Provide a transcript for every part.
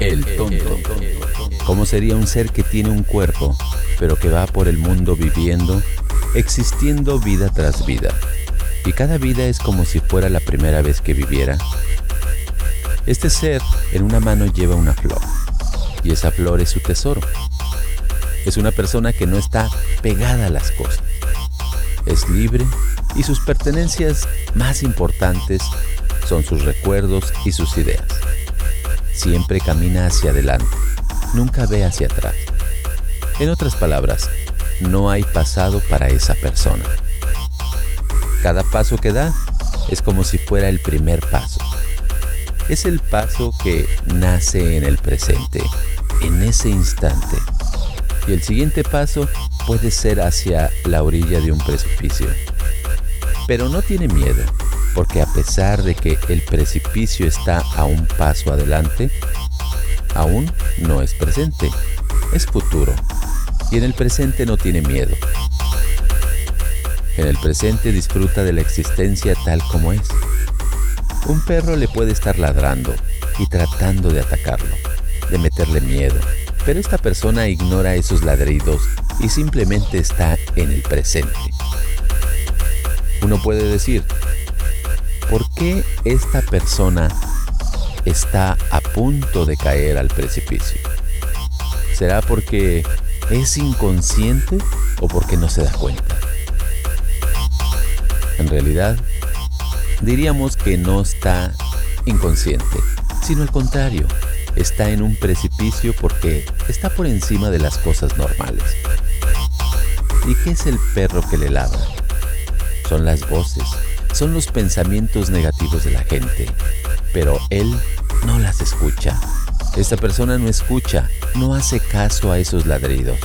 El tonto. ¿Cómo sería un ser que tiene un cuerpo, pero que va por el mundo viviendo, existiendo vida tras vida? Y cada vida es como si fuera la primera vez que viviera. Este ser en una mano lleva una flor, y esa flor es su tesoro. Es una persona que no está pegada a las cosas. Es libre y sus pertenencias más importantes son sus recuerdos y sus ideas. Siempre camina hacia adelante, nunca ve hacia atrás. En otras palabras, no hay pasado para esa persona. Cada paso que da es como si fuera el primer paso. Es el paso que nace en el presente, en ese instante. Y el siguiente paso puede ser hacia la orilla de un precipicio. Pero no tiene miedo, porque a pesar de que el precipicio está a un paso adelante, aún no es presente, es futuro. Y en el presente no tiene miedo. En el presente disfruta de la existencia tal como es. Un perro le puede estar ladrando y tratando de atacarlo, de meterle miedo, pero esta persona ignora esos ladridos y simplemente está en el presente. Uno puede decir, ¿por qué esta persona está a punto de caer al precipicio? ¿Será porque es inconsciente o porque no se da cuenta? En realidad, diríamos que no está inconsciente, sino al contrario, está en un precipicio porque está por encima de las cosas normales. ¿Y qué es el perro que le ladra? Son las voces, son los pensamientos negativos de la gente, pero él no las escucha. Esta persona no escucha, no hace caso a esos ladridos.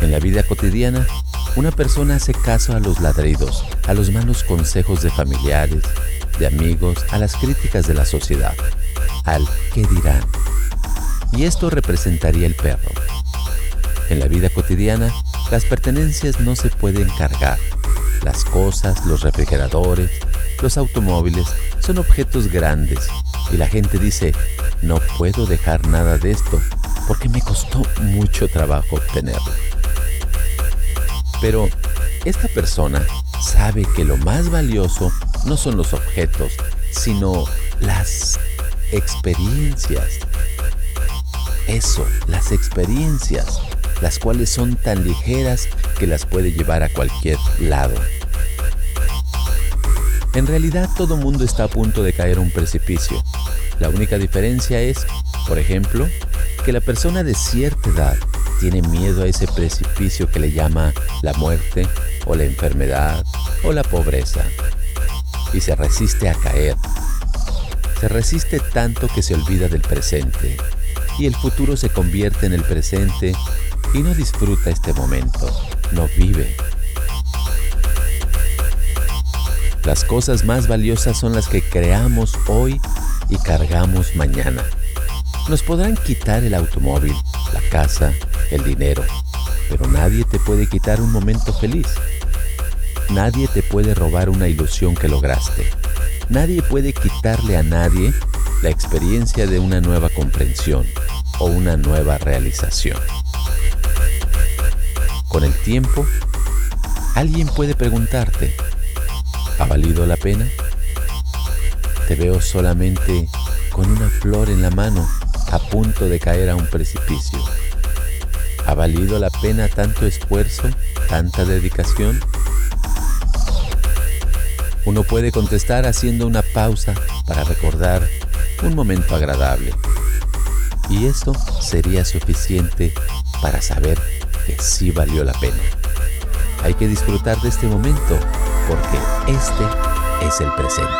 En la vida cotidiana, una persona hace caso a los ladridos, a los malos consejos de familiares, de amigos, a las críticas de la sociedad, al qué dirán. Y esto representaría el perro. En la vida cotidiana, las pertenencias no se pueden cargar, las cosas, los refrigeradores, los automóviles son objetos grandes y la gente dice, no puedo dejar nada de esto porque me costó mucho trabajo obtenerlo. Pero esta persona sabe que lo más valioso no son los objetos, sino las experiencias. Eso, las experiencias las cuales son tan ligeras que las puede llevar a cualquier lado. En realidad todo mundo está a punto de caer a un precipicio. La única diferencia es, por ejemplo, que la persona de cierta edad tiene miedo a ese precipicio que le llama la muerte o la enfermedad o la pobreza y se resiste a caer. Se resiste tanto que se olvida del presente y el futuro se convierte en el presente y no disfruta este momento, no vive. Las cosas más valiosas son las que creamos hoy y cargamos mañana. Nos podrán quitar el automóvil, la casa, el dinero, pero nadie te puede quitar un momento feliz. Nadie te puede robar una ilusión que lograste. Nadie puede quitarle a nadie la experiencia de una nueva comprensión o una nueva realización. Con el tiempo, alguien puede preguntarte, ¿ha valido la pena? Te veo solamente con una flor en la mano a punto de caer a un precipicio. ¿Ha valido la pena tanto esfuerzo, tanta dedicación? Uno puede contestar haciendo una pausa para recordar un momento agradable. Y eso sería suficiente para saber que sí valió la pena. Hay que disfrutar de este momento porque este es el presente.